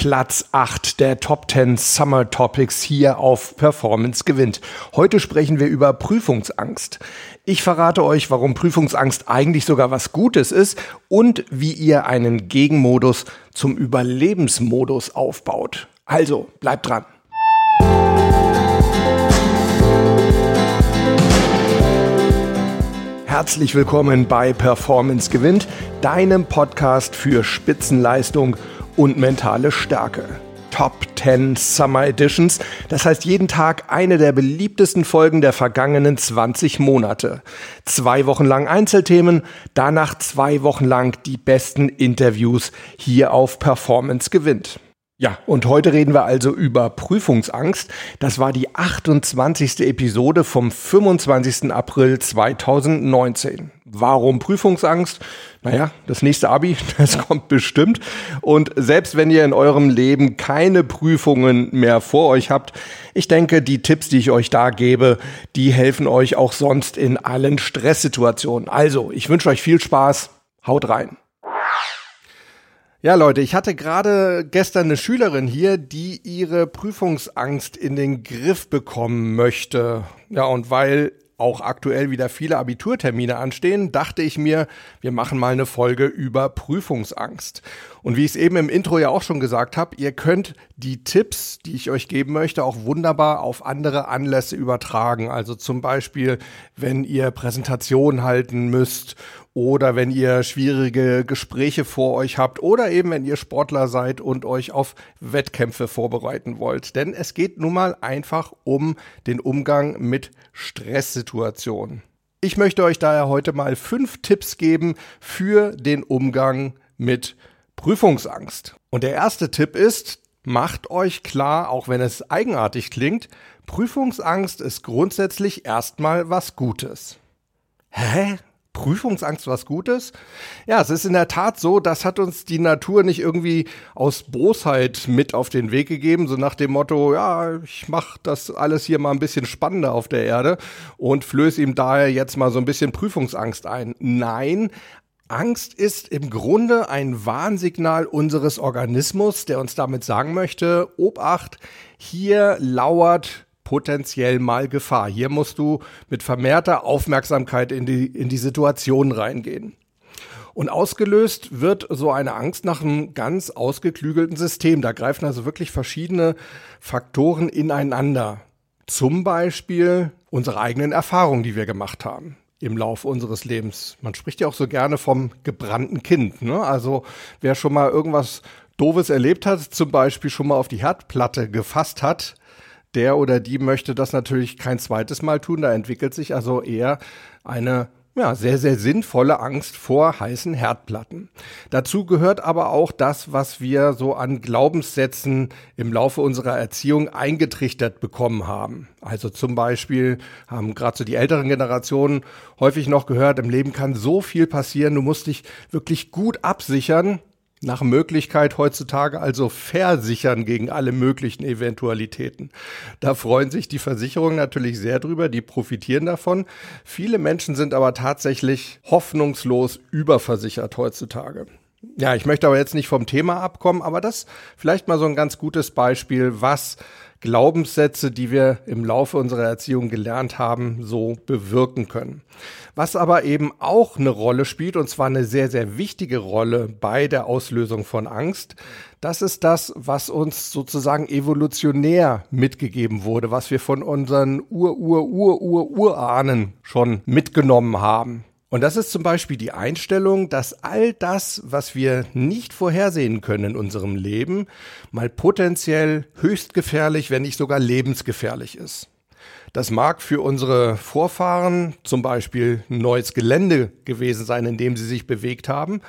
Platz 8 der Top 10 Summer Topics hier auf Performance gewinnt. Heute sprechen wir über Prüfungsangst. Ich verrate euch, warum Prüfungsangst eigentlich sogar was Gutes ist und wie ihr einen Gegenmodus zum Überlebensmodus aufbaut. Also, bleibt dran. Herzlich willkommen bei Performance gewinnt, deinem Podcast für Spitzenleistung und mentale Stärke. Top 10 Summer Editions, das heißt jeden Tag eine der beliebtesten Folgen der vergangenen 20 Monate. Zwei Wochen lang Einzelthemen, danach zwei Wochen lang die besten Interviews hier auf Performance gewinnt. Ja, und heute reden wir also über Prüfungsangst. Das war die 28. Episode vom 25. April 2019. Warum Prüfungsangst? Naja, das nächste Abi, das kommt bestimmt. Und selbst wenn ihr in eurem Leben keine Prüfungen mehr vor euch habt, ich denke, die Tipps, die ich euch da gebe, die helfen euch auch sonst in allen Stresssituationen. Also, ich wünsche euch viel Spaß. Haut rein. Ja, Leute, ich hatte gerade gestern eine Schülerin hier, die ihre Prüfungsangst in den Griff bekommen möchte. Ja, und weil auch aktuell wieder viele Abiturtermine anstehen, dachte ich mir, wir machen mal eine Folge über Prüfungsangst. Und wie ich es eben im Intro ja auch schon gesagt habe, ihr könnt die Tipps, die ich euch geben möchte, auch wunderbar auf andere Anlässe übertragen. Also zum Beispiel, wenn ihr Präsentationen halten müsst oder wenn ihr schwierige Gespräche vor euch habt oder eben wenn ihr Sportler seid und euch auf Wettkämpfe vorbereiten wollt. Denn es geht nun mal einfach um den Umgang mit Stresssituationen. Ich möchte euch daher heute mal fünf Tipps geben für den Umgang mit Prüfungsangst. Und der erste Tipp ist, macht euch klar, auch wenn es eigenartig klingt, Prüfungsangst ist grundsätzlich erstmal was Gutes. Hä? Prüfungsangst was Gutes? Ja, es ist in der Tat so, das hat uns die Natur nicht irgendwie aus Bosheit mit auf den Weg gegeben, so nach dem Motto, ja, ich mach das alles hier mal ein bisschen spannender auf der Erde und flöße ihm daher jetzt mal so ein bisschen Prüfungsangst ein. Nein, Angst ist im Grunde ein Warnsignal unseres Organismus, der uns damit sagen möchte, Obacht, hier lauert potenziell mal Gefahr. Hier musst du mit vermehrter Aufmerksamkeit in die, in die Situation reingehen. Und ausgelöst wird so eine Angst nach einem ganz ausgeklügelten System. Da greifen also wirklich verschiedene Faktoren ineinander. Zum Beispiel unsere eigenen Erfahrungen, die wir gemacht haben im Laufe unseres Lebens. Man spricht ja auch so gerne vom gebrannten Kind. Ne? Also wer schon mal irgendwas Doofes erlebt hat, zum Beispiel schon mal auf die Herdplatte gefasst hat, der oder die möchte das natürlich kein zweites Mal tun. Da entwickelt sich also eher eine ja, sehr, sehr sinnvolle Angst vor heißen Herdplatten. Dazu gehört aber auch das, was wir so an Glaubenssätzen im Laufe unserer Erziehung eingetrichtert bekommen haben. Also zum Beispiel haben gerade so die älteren Generationen häufig noch gehört, im Leben kann so viel passieren, du musst dich wirklich gut absichern, nach Möglichkeit heutzutage also versichern gegen alle möglichen Eventualitäten. Da freuen sich die Versicherungen natürlich sehr drüber, die profitieren davon. Viele Menschen sind aber tatsächlich hoffnungslos überversichert heutzutage. Ja, ich möchte aber jetzt nicht vom Thema abkommen, aber das vielleicht mal so ein ganz gutes Beispiel, was Glaubenssätze, die wir im Laufe unserer Erziehung gelernt haben, so bewirken können. Was aber eben auch eine Rolle spielt, und zwar eine sehr, sehr wichtige Rolle bei der Auslösung von Angst, das ist das, was uns sozusagen evolutionär mitgegeben wurde, was wir von unseren Ur-Ur-Ur-Ur-Urahnen schon mitgenommen haben. Und das ist zum Beispiel die Einstellung, dass all das, was wir nicht vorhersehen können in unserem Leben, mal potenziell höchst gefährlich, wenn nicht sogar lebensgefährlich ist. Das mag für unsere Vorfahren zum Beispiel neues Gelände gewesen sein, in dem sie sich bewegt haben.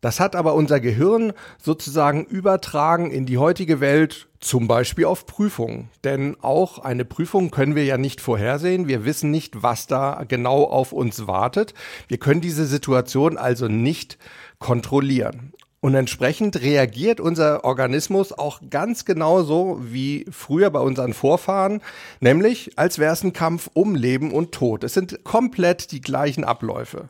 Das hat aber unser Gehirn sozusagen übertragen in die heutige Welt, zum Beispiel auf Prüfungen. Denn auch eine Prüfung können wir ja nicht vorhersehen. Wir wissen nicht, was da genau auf uns wartet. Wir können diese Situation also nicht kontrollieren. Und entsprechend reagiert unser Organismus auch ganz genauso wie früher bei unseren Vorfahren, nämlich als wäre es ein Kampf um Leben und Tod. Es sind komplett die gleichen Abläufe.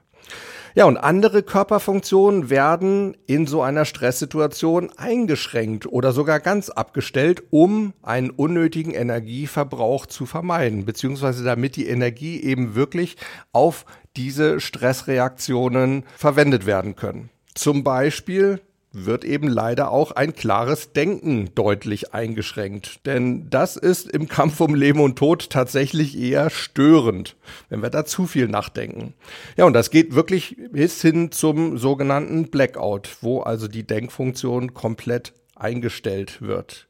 Ja, und andere Körperfunktionen werden in so einer Stresssituation eingeschränkt oder sogar ganz abgestellt, um einen unnötigen Energieverbrauch zu vermeiden, beziehungsweise damit die Energie eben wirklich auf diese Stressreaktionen verwendet werden können. Zum Beispiel wird eben leider auch ein klares Denken deutlich eingeschränkt. Denn das ist im Kampf um Leben und Tod tatsächlich eher störend, wenn wir da zu viel nachdenken. Ja, und das geht wirklich bis hin zum sogenannten Blackout, wo also die Denkfunktion komplett eingestellt wird.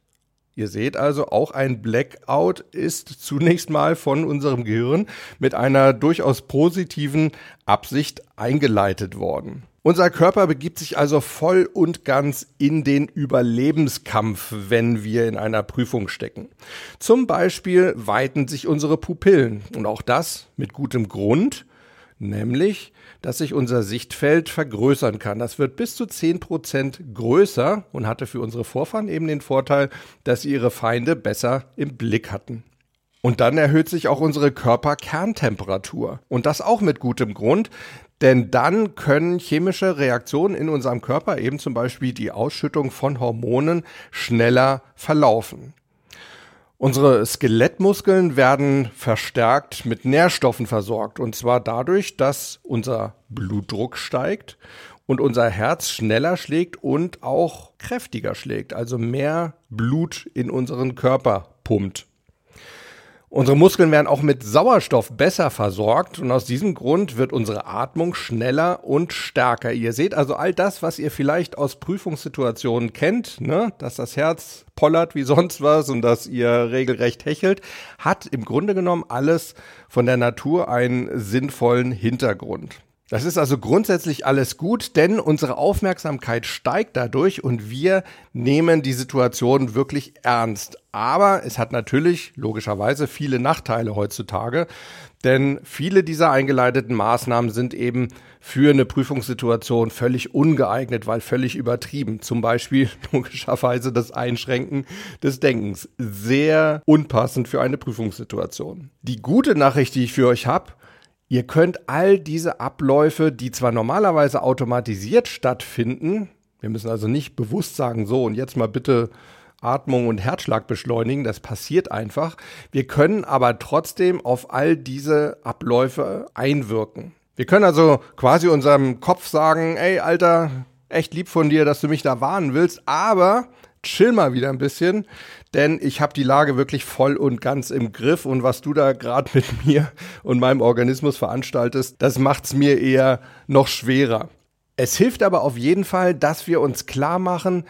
Ihr seht also, auch ein Blackout ist zunächst mal von unserem Gehirn mit einer durchaus positiven Absicht eingeleitet worden. Unser Körper begibt sich also voll und ganz in den Überlebenskampf, wenn wir in einer Prüfung stecken. Zum Beispiel weiten sich unsere Pupillen und auch das mit gutem Grund, nämlich, dass sich unser Sichtfeld vergrößern kann. Das wird bis zu zehn Prozent größer und hatte für unsere Vorfahren eben den Vorteil, dass sie ihre Feinde besser im Blick hatten. Und dann erhöht sich auch unsere Körperkerntemperatur. Und das auch mit gutem Grund, denn dann können chemische Reaktionen in unserem Körper, eben zum Beispiel die Ausschüttung von Hormonen, schneller verlaufen. Unsere Skelettmuskeln werden verstärkt mit Nährstoffen versorgt. Und zwar dadurch, dass unser Blutdruck steigt und unser Herz schneller schlägt und auch kräftiger schlägt. Also mehr Blut in unseren Körper pumpt. Unsere Muskeln werden auch mit Sauerstoff besser versorgt und aus diesem Grund wird unsere Atmung schneller und stärker. Ihr seht also all das, was ihr vielleicht aus Prüfungssituationen kennt, ne? dass das Herz pollert wie sonst was und dass ihr regelrecht hechelt, hat im Grunde genommen alles von der Natur einen sinnvollen Hintergrund. Das ist also grundsätzlich alles gut, denn unsere Aufmerksamkeit steigt dadurch und wir nehmen die Situation wirklich ernst. Aber es hat natürlich logischerweise viele Nachteile heutzutage, denn viele dieser eingeleiteten Maßnahmen sind eben für eine Prüfungssituation völlig ungeeignet, weil völlig übertrieben. Zum Beispiel logischerweise das Einschränken des Denkens. Sehr unpassend für eine Prüfungssituation. Die gute Nachricht, die ich für euch habe, Ihr könnt all diese Abläufe, die zwar normalerweise automatisiert stattfinden, wir müssen also nicht bewusst sagen, so und jetzt mal bitte Atmung und Herzschlag beschleunigen, das passiert einfach. Wir können aber trotzdem auf all diese Abläufe einwirken. Wir können also quasi unserem Kopf sagen, ey Alter, echt lieb von dir, dass du mich da warnen willst, aber chill mal wieder ein bisschen, denn ich habe die Lage wirklich voll und ganz im Griff und was du da gerade mit mir und meinem Organismus veranstaltest, das macht's mir eher noch schwerer. Es hilft aber auf jeden Fall, dass wir uns klar machen,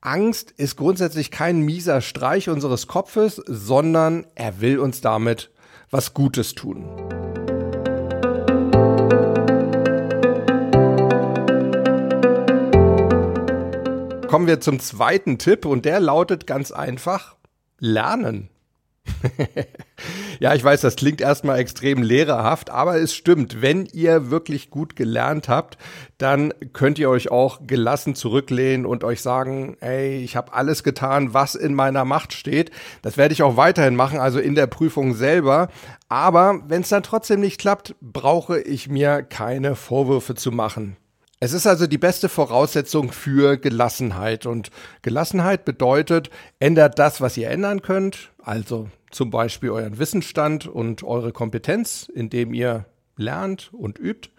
Angst ist grundsätzlich kein mieser Streich unseres Kopfes, sondern er will uns damit was Gutes tun. Kommen wir zum zweiten Tipp und der lautet ganz einfach, lernen. ja, ich weiß, das klingt erstmal extrem lehrerhaft, aber es stimmt. Wenn ihr wirklich gut gelernt habt, dann könnt ihr euch auch gelassen zurücklehnen und euch sagen, ey, ich habe alles getan, was in meiner Macht steht. Das werde ich auch weiterhin machen, also in der Prüfung selber. Aber wenn es dann trotzdem nicht klappt, brauche ich mir keine Vorwürfe zu machen. Es ist also die beste Voraussetzung für Gelassenheit. Und Gelassenheit bedeutet, ändert das, was ihr ändern könnt, also zum Beispiel euren Wissensstand und eure Kompetenz, indem ihr lernt und übt.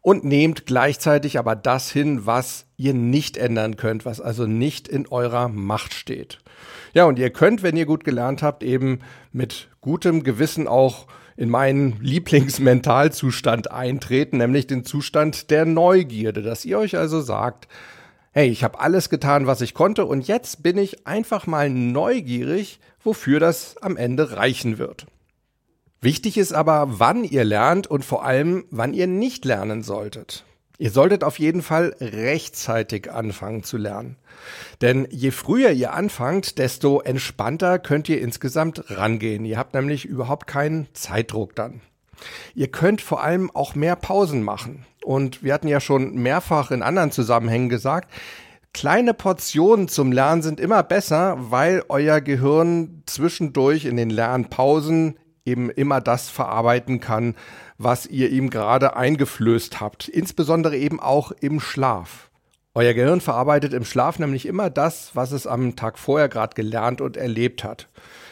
Und nehmt gleichzeitig aber das hin, was ihr nicht ändern könnt, was also nicht in eurer Macht steht. Ja, und ihr könnt, wenn ihr gut gelernt habt, eben mit gutem Gewissen auch in meinen Lieblingsmentalzustand eintreten, nämlich den Zustand der Neugierde, dass ihr euch also sagt, hey, ich habe alles getan, was ich konnte und jetzt bin ich einfach mal neugierig, wofür das am Ende reichen wird. Wichtig ist aber, wann ihr lernt und vor allem, wann ihr nicht lernen solltet. Ihr solltet auf jeden Fall rechtzeitig anfangen zu lernen. Denn je früher ihr anfangt, desto entspannter könnt ihr insgesamt rangehen. Ihr habt nämlich überhaupt keinen Zeitdruck dann. Ihr könnt vor allem auch mehr Pausen machen. Und wir hatten ja schon mehrfach in anderen Zusammenhängen gesagt, kleine Portionen zum Lernen sind immer besser, weil euer Gehirn zwischendurch in den Lernpausen eben immer das verarbeiten kann, was ihr ihm gerade eingeflößt habt. Insbesondere eben auch im Schlaf. Euer Gehirn verarbeitet im Schlaf nämlich immer das, was es am Tag vorher gerade gelernt und erlebt hat.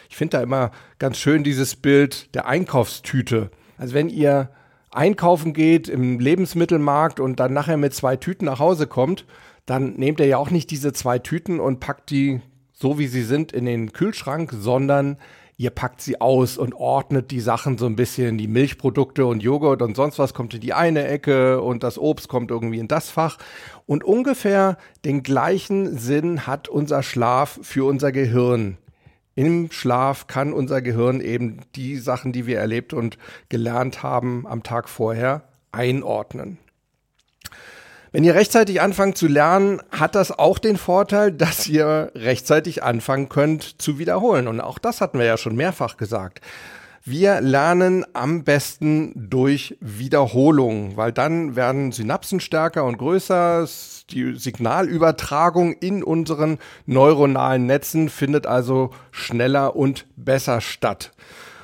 Ich finde da immer ganz schön dieses Bild der Einkaufstüte. Also wenn ihr einkaufen geht im Lebensmittelmarkt und dann nachher mit zwei Tüten nach Hause kommt, dann nehmt ihr ja auch nicht diese zwei Tüten und packt die so wie sie sind in den Kühlschrank, sondern ihr packt sie aus und ordnet die Sachen so ein bisschen. Die Milchprodukte und Joghurt und sonst was kommt in die eine Ecke und das Obst kommt irgendwie in das Fach. Und ungefähr den gleichen Sinn hat unser Schlaf für unser Gehirn. Im Schlaf kann unser Gehirn eben die Sachen, die wir erlebt und gelernt haben am Tag vorher, einordnen. Wenn ihr rechtzeitig anfangt zu lernen, hat das auch den Vorteil, dass ihr rechtzeitig anfangen könnt zu wiederholen. Und auch das hatten wir ja schon mehrfach gesagt. Wir lernen am besten durch Wiederholung, weil dann werden Synapsen stärker und größer. Die Signalübertragung in unseren neuronalen Netzen findet also schneller und besser statt.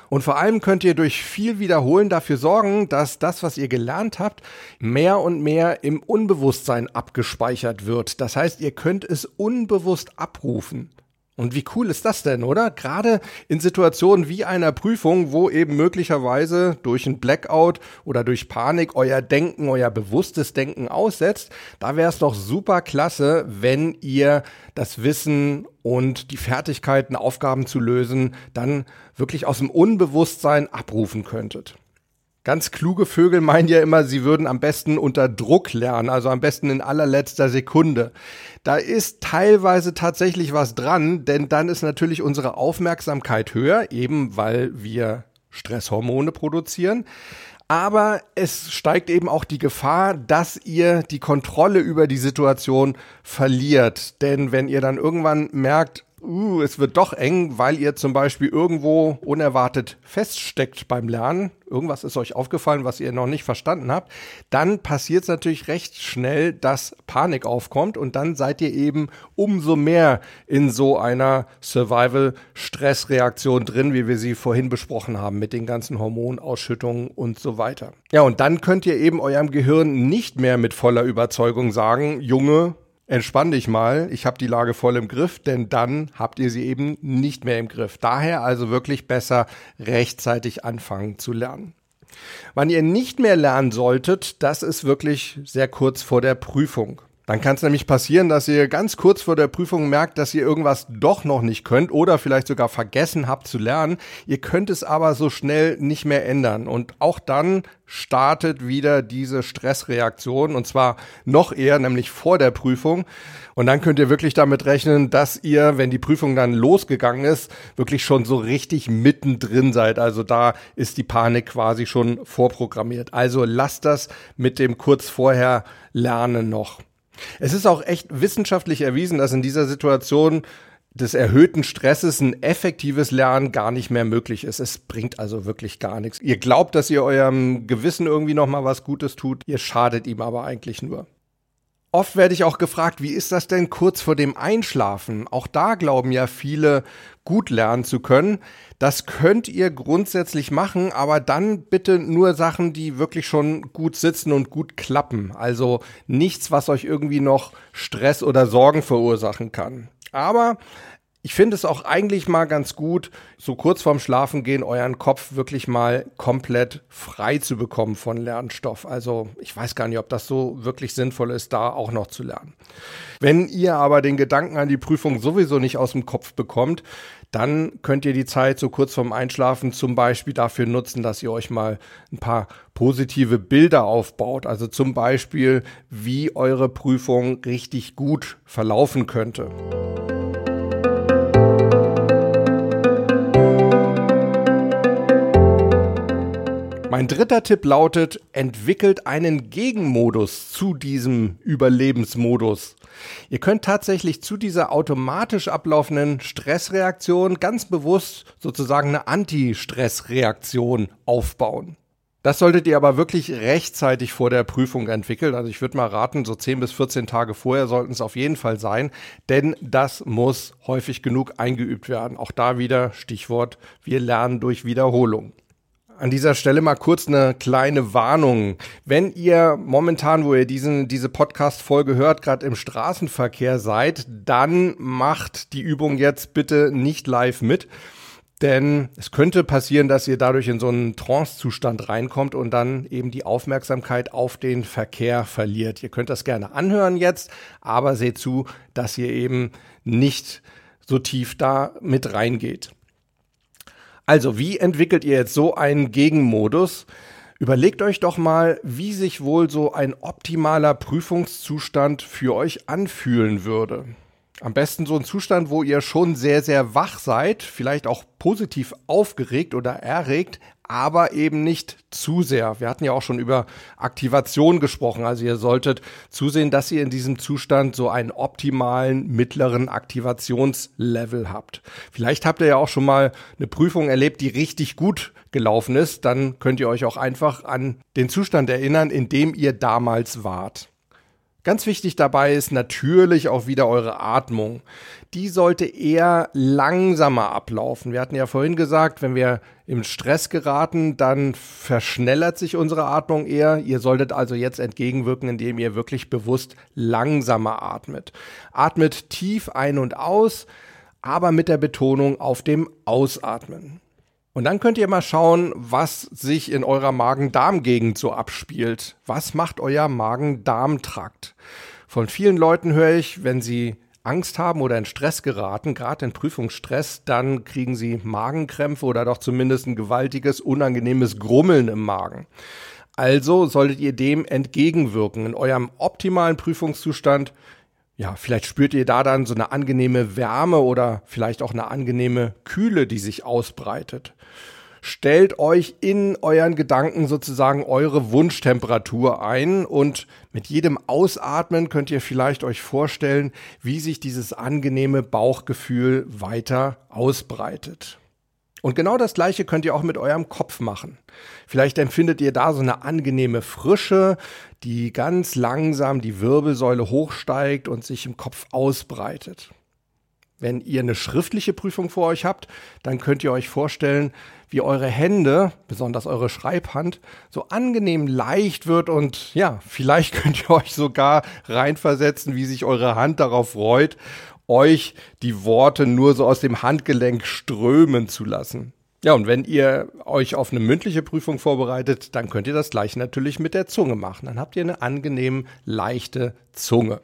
Und vor allem könnt ihr durch viel Wiederholen dafür sorgen, dass das, was ihr gelernt habt, mehr und mehr im Unbewusstsein abgespeichert wird. Das heißt, ihr könnt es unbewusst abrufen. Und wie cool ist das denn, oder? Gerade in Situationen wie einer Prüfung, wo eben möglicherweise durch ein Blackout oder durch Panik euer Denken, euer bewusstes Denken aussetzt, da wäre es doch super klasse, wenn ihr das Wissen und die Fertigkeiten, Aufgaben zu lösen, dann wirklich aus dem Unbewusstsein abrufen könntet. Ganz kluge Vögel meinen ja immer, sie würden am besten unter Druck lernen, also am besten in allerletzter Sekunde. Da ist teilweise tatsächlich was dran, denn dann ist natürlich unsere Aufmerksamkeit höher, eben weil wir Stresshormone produzieren. Aber es steigt eben auch die Gefahr, dass ihr die Kontrolle über die Situation verliert. Denn wenn ihr dann irgendwann merkt, uh, es wird doch eng, weil ihr zum Beispiel irgendwo unerwartet feststeckt beim Lernen, irgendwas ist euch aufgefallen, was ihr noch nicht verstanden habt, dann passiert es natürlich recht schnell, dass Panik aufkommt und dann seid ihr eben umso mehr in so einer Survival-Stressreaktion drin, wie wir sie vorhin besprochen haben, mit den ganzen Hormonausschüttungen und so weiter. Ja, und dann könnt ihr eben eurem Gehirn nicht mehr mit voller Überzeugung sagen, Junge, entspann dich mal, ich habe die Lage voll im Griff, denn dann habt ihr sie eben nicht mehr im Griff. Daher also wirklich besser rechtzeitig anfangen zu lernen. Wann ihr nicht mehr lernen solltet, das ist wirklich sehr kurz vor der Prüfung. Dann kann es nämlich passieren, dass ihr ganz kurz vor der Prüfung merkt, dass ihr irgendwas doch noch nicht könnt oder vielleicht sogar vergessen habt zu lernen. Ihr könnt es aber so schnell nicht mehr ändern. Und auch dann startet wieder diese Stressreaktion und zwar noch eher, nämlich vor der Prüfung. Und dann könnt ihr wirklich damit rechnen, dass ihr, wenn die Prüfung dann losgegangen ist, wirklich schon so richtig mittendrin seid. Also da ist die Panik quasi schon vorprogrammiert. Also lasst das mit dem kurz vorher Lernen noch. Es ist auch echt wissenschaftlich erwiesen, dass in dieser Situation des erhöhten Stresses ein effektives Lernen gar nicht mehr möglich ist. Es bringt also wirklich gar nichts. Ihr glaubt, dass ihr eurem Gewissen irgendwie noch mal was Gutes tut, ihr schadet ihm aber eigentlich nur. Oft werde ich auch gefragt, wie ist das denn kurz vor dem Einschlafen? Auch da glauben ja viele, gut lernen zu können. Das könnt ihr grundsätzlich machen, aber dann bitte nur Sachen, die wirklich schon gut sitzen und gut klappen. Also nichts, was euch irgendwie noch Stress oder Sorgen verursachen kann. Aber ich finde es auch eigentlich mal ganz gut, so kurz vorm Schlafengehen euren Kopf wirklich mal komplett frei zu bekommen von Lernstoff. Also ich weiß gar nicht, ob das so wirklich sinnvoll ist, da auch noch zu lernen. Wenn ihr aber den Gedanken an die Prüfung sowieso nicht aus dem Kopf bekommt, dann könnt ihr die Zeit so kurz vorm Einschlafen zum Beispiel dafür nutzen, dass ihr euch mal ein paar positive Bilder aufbaut. Also zum Beispiel, wie eure Prüfung richtig gut verlaufen könnte. Mein dritter Tipp lautet, entwickelt einen Gegenmodus zu diesem Überlebensmodus. Ihr könnt tatsächlich zu dieser automatisch ablaufenden Stressreaktion ganz bewusst sozusagen eine Anti-Stressreaktion aufbauen. Das solltet ihr aber wirklich rechtzeitig vor der Prüfung entwickeln. Also ich würde mal raten, so 10 bis 14 Tage vorher sollten es auf jeden Fall sein, denn das muss häufig genug eingeübt werden. Auch da wieder Stichwort, wir lernen durch Wiederholung. An dieser Stelle mal kurz eine kleine Warnung. Wenn ihr momentan, wo ihr diesen, diese Podcast-Folge hört, gerade im Straßenverkehr seid, dann macht die Übung jetzt bitte nicht live mit. Denn es könnte passieren, dass ihr dadurch in so einen Trance-Zustand reinkommt und dann eben die Aufmerksamkeit auf den Verkehr verliert. Ihr könnt das gerne anhören jetzt, aber seht zu, dass ihr eben nicht so tief da mit reingeht. Also, wie entwickelt ihr jetzt so einen Gegenmodus? Überlegt euch doch mal, wie sich wohl so ein optimaler Prüfungszustand für euch anfühlen würde. Am besten so ein Zustand, wo ihr schon sehr, sehr wach seid, vielleicht auch positiv aufgeregt oder erregt, aber eben nicht zu sehr. Wir hatten ja auch schon über Aktivation gesprochen. Also ihr solltet zusehen, dass ihr in diesem Zustand so einen optimalen mittleren Aktivationslevel habt. Vielleicht habt ihr ja auch schon mal eine Prüfung erlebt, die richtig gut gelaufen ist. Dann könnt ihr euch auch einfach an den Zustand erinnern, in dem ihr damals wart. Ganz wichtig dabei ist natürlich auch wieder eure Atmung. Die sollte eher langsamer ablaufen. Wir hatten ja vorhin gesagt, wenn wir im Stress geraten, dann verschnellert sich unsere Atmung eher. Ihr solltet also jetzt entgegenwirken, indem ihr wirklich bewusst langsamer atmet. Atmet tief ein und aus, aber mit der Betonung auf dem Ausatmen. Und dann könnt ihr mal schauen, was sich in eurer Magen-Darm-Gegend so abspielt. Was macht euer Magen-Darm-Trakt? Von vielen Leuten höre ich, wenn sie Angst haben oder in Stress geraten, gerade in Prüfungsstress, dann kriegen sie Magenkrämpfe oder doch zumindest ein gewaltiges, unangenehmes Grummeln im Magen. Also solltet ihr dem entgegenwirken. In eurem optimalen Prüfungszustand ja, vielleicht spürt ihr da dann so eine angenehme Wärme oder vielleicht auch eine angenehme Kühle, die sich ausbreitet. Stellt euch in euren Gedanken sozusagen eure Wunschtemperatur ein und mit jedem Ausatmen könnt ihr vielleicht euch vorstellen, wie sich dieses angenehme Bauchgefühl weiter ausbreitet. Und genau das gleiche könnt ihr auch mit eurem Kopf machen. Vielleicht empfindet ihr da so eine angenehme Frische, die ganz langsam die Wirbelsäule hochsteigt und sich im Kopf ausbreitet. Wenn ihr eine schriftliche Prüfung vor euch habt, dann könnt ihr euch vorstellen, wie eure Hände, besonders eure Schreibhand, so angenehm leicht wird und ja, vielleicht könnt ihr euch sogar reinversetzen, wie sich eure Hand darauf freut euch die Worte nur so aus dem Handgelenk strömen zu lassen. Ja, und wenn ihr euch auf eine mündliche Prüfung vorbereitet, dann könnt ihr das gleich natürlich mit der Zunge machen. Dann habt ihr eine angenehm leichte Zunge.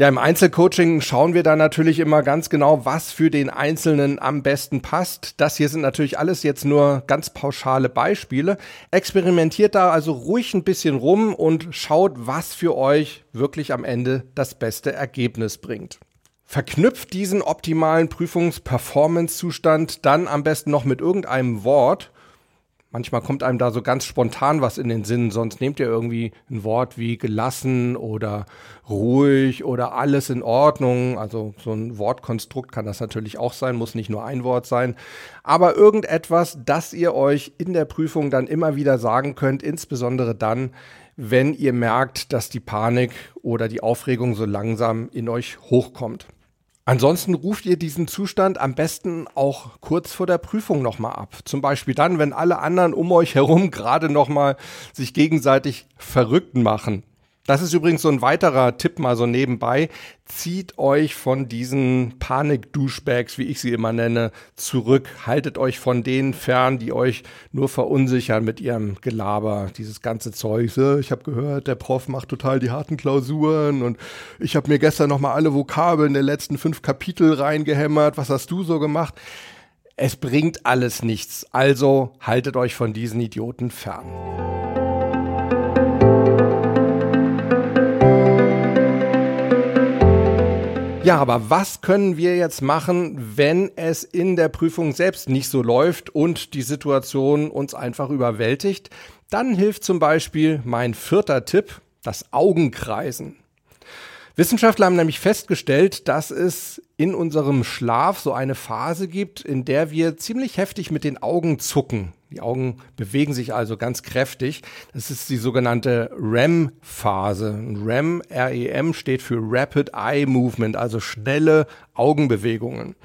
Ja, im Einzelcoaching schauen wir da natürlich immer ganz genau, was für den Einzelnen am besten passt. Das hier sind natürlich alles jetzt nur ganz pauschale Beispiele. Experimentiert da also ruhig ein bisschen rum und schaut, was für euch wirklich am Ende das beste Ergebnis bringt. Verknüpft diesen optimalen Prüfungs-Performance-Zustand dann am besten noch mit irgendeinem Wort Manchmal kommt einem da so ganz spontan was in den Sinn, sonst nehmt ihr irgendwie ein Wort wie gelassen oder ruhig oder alles in Ordnung. Also so ein Wortkonstrukt kann das natürlich auch sein, muss nicht nur ein Wort sein. Aber irgendetwas, das ihr euch in der Prüfung dann immer wieder sagen könnt, insbesondere dann, wenn ihr merkt, dass die Panik oder die Aufregung so langsam in euch hochkommt. Ansonsten ruft ihr diesen Zustand am besten auch kurz vor der Prüfung nochmal ab. Zum Beispiel dann, wenn alle anderen um euch herum gerade nochmal sich gegenseitig verrückt machen. Das ist übrigens so ein weiterer Tipp mal so nebenbei. Zieht euch von diesen Panik-Duschbags, wie ich sie immer nenne, zurück. Haltet euch von denen fern, die euch nur verunsichern mit ihrem Gelaber. Dieses ganze Zeug. Ich habe gehört, der Prof macht total die harten Klausuren und ich habe mir gestern nochmal alle Vokabeln der letzten fünf Kapitel reingehämmert. Was hast du so gemacht? Es bringt alles nichts. Also haltet euch von diesen Idioten fern. Ja, aber was können wir jetzt machen, wenn es in der Prüfung selbst nicht so läuft und die Situation uns einfach überwältigt? Dann hilft zum Beispiel mein vierter Tipp, das Augenkreisen. Wissenschaftler haben nämlich festgestellt, dass es in unserem Schlaf so eine Phase gibt, in der wir ziemlich heftig mit den Augen zucken. Die Augen bewegen sich also ganz kräftig. Das ist die sogenannte REM-Phase. REM, R-E-M, steht für Rapid Eye Movement, also schnelle Augenbewegungen.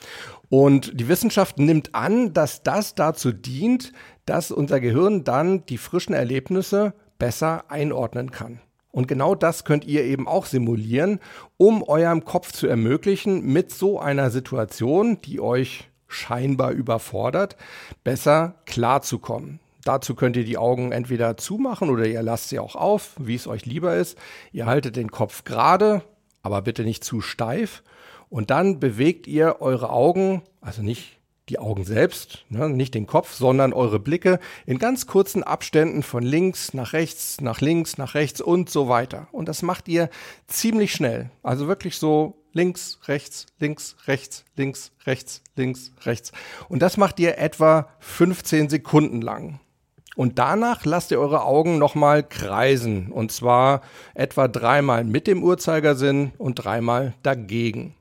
Und die Wissenschaft nimmt an, dass das dazu dient, dass unser Gehirn dann die frischen Erlebnisse besser einordnen kann. Und genau das könnt ihr eben auch simulieren, um eurem Kopf zu ermöglichen, mit so einer Situation, die euch scheinbar überfordert, besser klarzukommen. Dazu könnt ihr die Augen entweder zumachen oder ihr lasst sie auch auf, wie es euch lieber ist. Ihr haltet den Kopf gerade, aber bitte nicht zu steif. Und dann bewegt ihr eure Augen, also nicht die Augen selbst, ne, nicht den Kopf, sondern eure Blicke in ganz kurzen Abständen von links nach rechts, nach links, nach rechts und so weiter. Und das macht ihr ziemlich schnell. Also wirklich so links, rechts, links, rechts, links, rechts, links, rechts. Und das macht ihr etwa 15 Sekunden lang. Und danach lasst ihr eure Augen nochmal kreisen. Und zwar etwa dreimal mit dem Uhrzeigersinn und dreimal dagegen.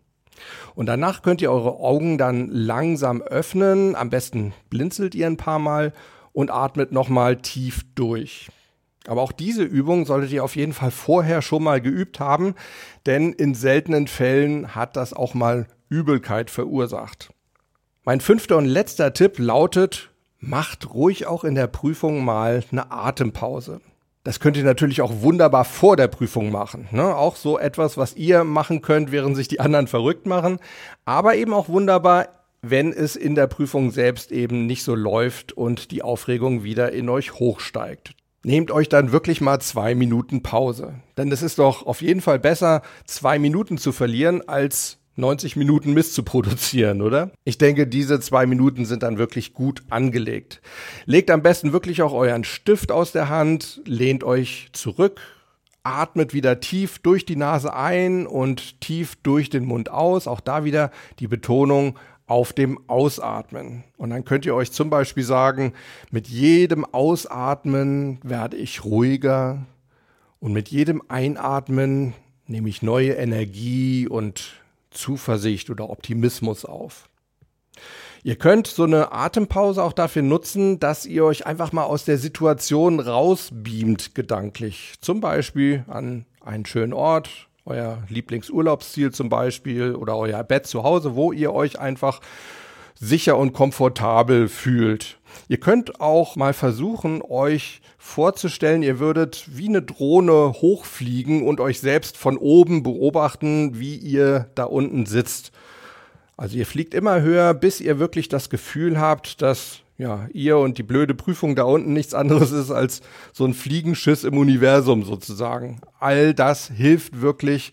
Und danach könnt ihr eure Augen dann langsam öffnen. Am besten blinzelt ihr ein paar Mal und atmet nochmal tief durch. Aber auch diese Übung solltet ihr auf jeden Fall vorher schon mal geübt haben, denn in seltenen Fällen hat das auch mal Übelkeit verursacht. Mein fünfter und letzter Tipp lautet, macht ruhig auch in der Prüfung mal eine Atempause. Das könnt ihr natürlich auch wunderbar vor der Prüfung machen. Ne? Auch so etwas, was ihr machen könnt, während sich die anderen verrückt machen. Aber eben auch wunderbar, wenn es in der Prüfung selbst eben nicht so läuft und die Aufregung wieder in euch hochsteigt. Nehmt euch dann wirklich mal zwei Minuten Pause. Denn es ist doch auf jeden Fall besser, zwei Minuten zu verlieren, als 90 Minuten Mist zu produzieren, oder? Ich denke, diese zwei Minuten sind dann wirklich gut angelegt. Legt am besten wirklich auch euren Stift aus der Hand, lehnt euch zurück, atmet wieder tief durch die Nase ein und tief durch den Mund aus. Auch da wieder die Betonung auf dem Ausatmen. Und dann könnt ihr euch zum Beispiel sagen, mit jedem Ausatmen werde ich ruhiger und mit jedem Einatmen nehme ich neue Energie und Zuversicht oder Optimismus auf. Ihr könnt so eine Atempause auch dafür nutzen, dass ihr euch einfach mal aus der Situation rausbeamt gedanklich. Zum Beispiel an einen schönen Ort, euer Lieblingsurlaubsziel zum Beispiel oder euer Bett zu Hause, wo ihr euch einfach sicher und komfortabel fühlt. Ihr könnt auch mal versuchen, euch vorzustellen, ihr würdet wie eine Drohne hochfliegen und euch selbst von oben beobachten, wie ihr da unten sitzt. Also ihr fliegt immer höher, bis ihr wirklich das Gefühl habt, dass ja, ihr und die blöde Prüfung da unten nichts anderes ist als so ein Fliegenschiss im Universum sozusagen. All das hilft wirklich,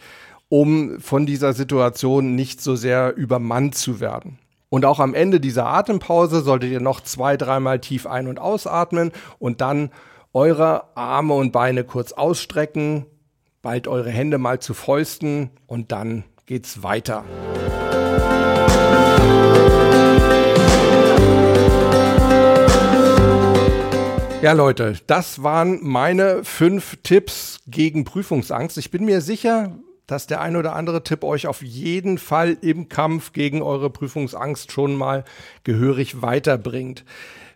um von dieser Situation nicht so sehr übermannt zu werden. Und auch am Ende dieser Atempause solltet ihr noch zwei, dreimal tief ein- und ausatmen und dann eure Arme und Beine kurz ausstrecken, bald eure Hände mal zu Fäusten und dann geht's weiter. Ja, Leute, das waren meine fünf Tipps gegen Prüfungsangst. Ich bin mir sicher, dass der ein oder andere Tipp euch auf jeden Fall im Kampf gegen eure Prüfungsangst schon mal gehörig weiterbringt.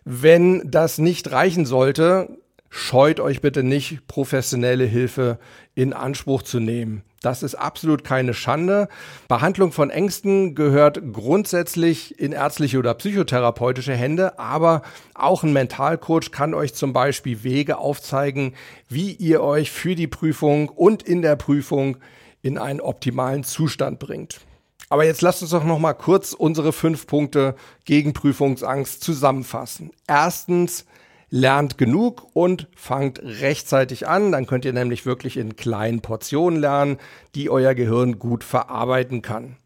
Wenn das nicht reichen sollte, scheut euch bitte nicht, professionelle Hilfe in Anspruch zu nehmen. Das ist absolut keine Schande. Behandlung von Ängsten gehört grundsätzlich in ärztliche oder psychotherapeutische Hände, aber auch ein Mentalcoach kann euch zum Beispiel Wege aufzeigen, wie ihr euch für die Prüfung und in der Prüfung in einen optimalen Zustand bringt. Aber jetzt lasst uns doch noch mal kurz unsere fünf Punkte gegen Prüfungsangst zusammenfassen. Erstens, lernt genug und fangt rechtzeitig an. Dann könnt ihr nämlich wirklich in kleinen Portionen lernen, die euer Gehirn gut verarbeiten kann.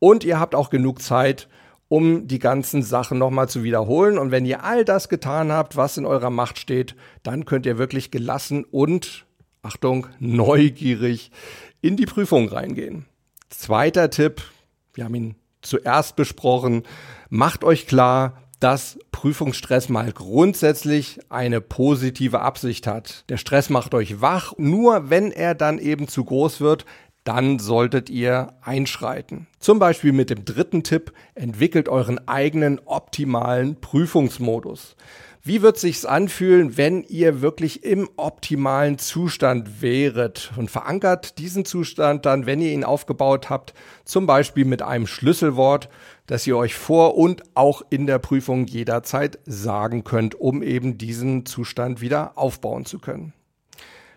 Und ihr habt auch genug Zeit, um die ganzen Sachen nochmal zu wiederholen. Und wenn ihr all das getan habt, was in eurer Macht steht, dann könnt ihr wirklich gelassen und, Achtung, neugierig in die Prüfung reingehen. Zweiter Tipp, wir haben ihn zuerst besprochen, macht euch klar, dass Prüfungsstress mal grundsätzlich eine positive Absicht hat. Der Stress macht euch wach, nur wenn er dann eben zu groß wird, dann solltet ihr einschreiten. Zum Beispiel mit dem dritten Tipp, entwickelt euren eigenen optimalen Prüfungsmodus. Wie wird sich's anfühlen, wenn ihr wirklich im optimalen Zustand wäret und verankert diesen Zustand dann, wenn ihr ihn aufgebaut habt, zum Beispiel mit einem Schlüsselwort, das ihr euch vor und auch in der Prüfung jederzeit sagen könnt, um eben diesen Zustand wieder aufbauen zu können.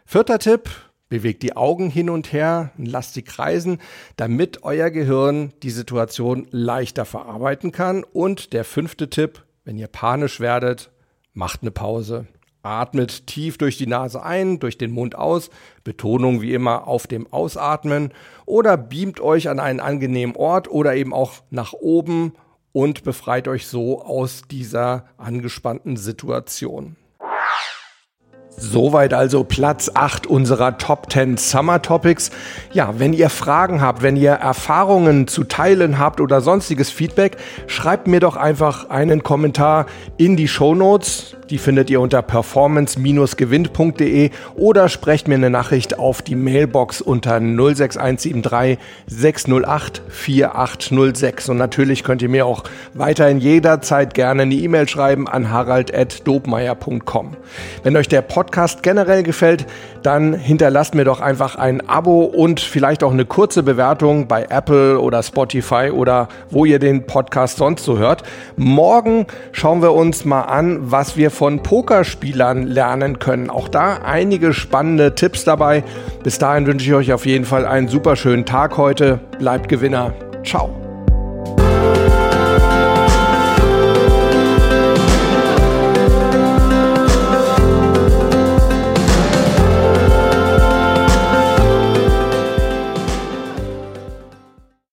Vierter Tipp, bewegt die Augen hin und her und lasst sie kreisen, damit euer Gehirn die Situation leichter verarbeiten kann. Und der fünfte Tipp, wenn ihr panisch werdet, macht eine Pause. Atmet tief durch die Nase ein, durch den Mund aus, Betonung wie immer auf dem Ausatmen oder beamt euch an einen angenehmen Ort oder eben auch nach oben und befreit euch so aus dieser angespannten Situation. Soweit also Platz 8 unserer Top 10 Summer Topics. Ja, wenn ihr Fragen habt, wenn ihr Erfahrungen zu teilen habt oder sonstiges Feedback, schreibt mir doch einfach einen Kommentar in die Show Notes. Die findet ihr unter performance-gewinn.de oder sprecht mir eine Nachricht auf die Mailbox unter 06173 608 4806. Und natürlich könnt ihr mir auch weiterhin jederzeit gerne eine E-Mail schreiben an harald.dobmeier.com. Wenn euch der Podcast generell gefällt, dann hinterlasst mir doch einfach ein Abo und vielleicht auch eine kurze Bewertung bei Apple oder Spotify oder wo ihr den Podcast sonst so hört. Morgen schauen wir uns mal an, was wir von Pokerspielern lernen können. Auch da einige spannende Tipps dabei. Bis dahin wünsche ich euch auf jeden Fall einen super schönen Tag heute. Bleibt Gewinner. Ciao.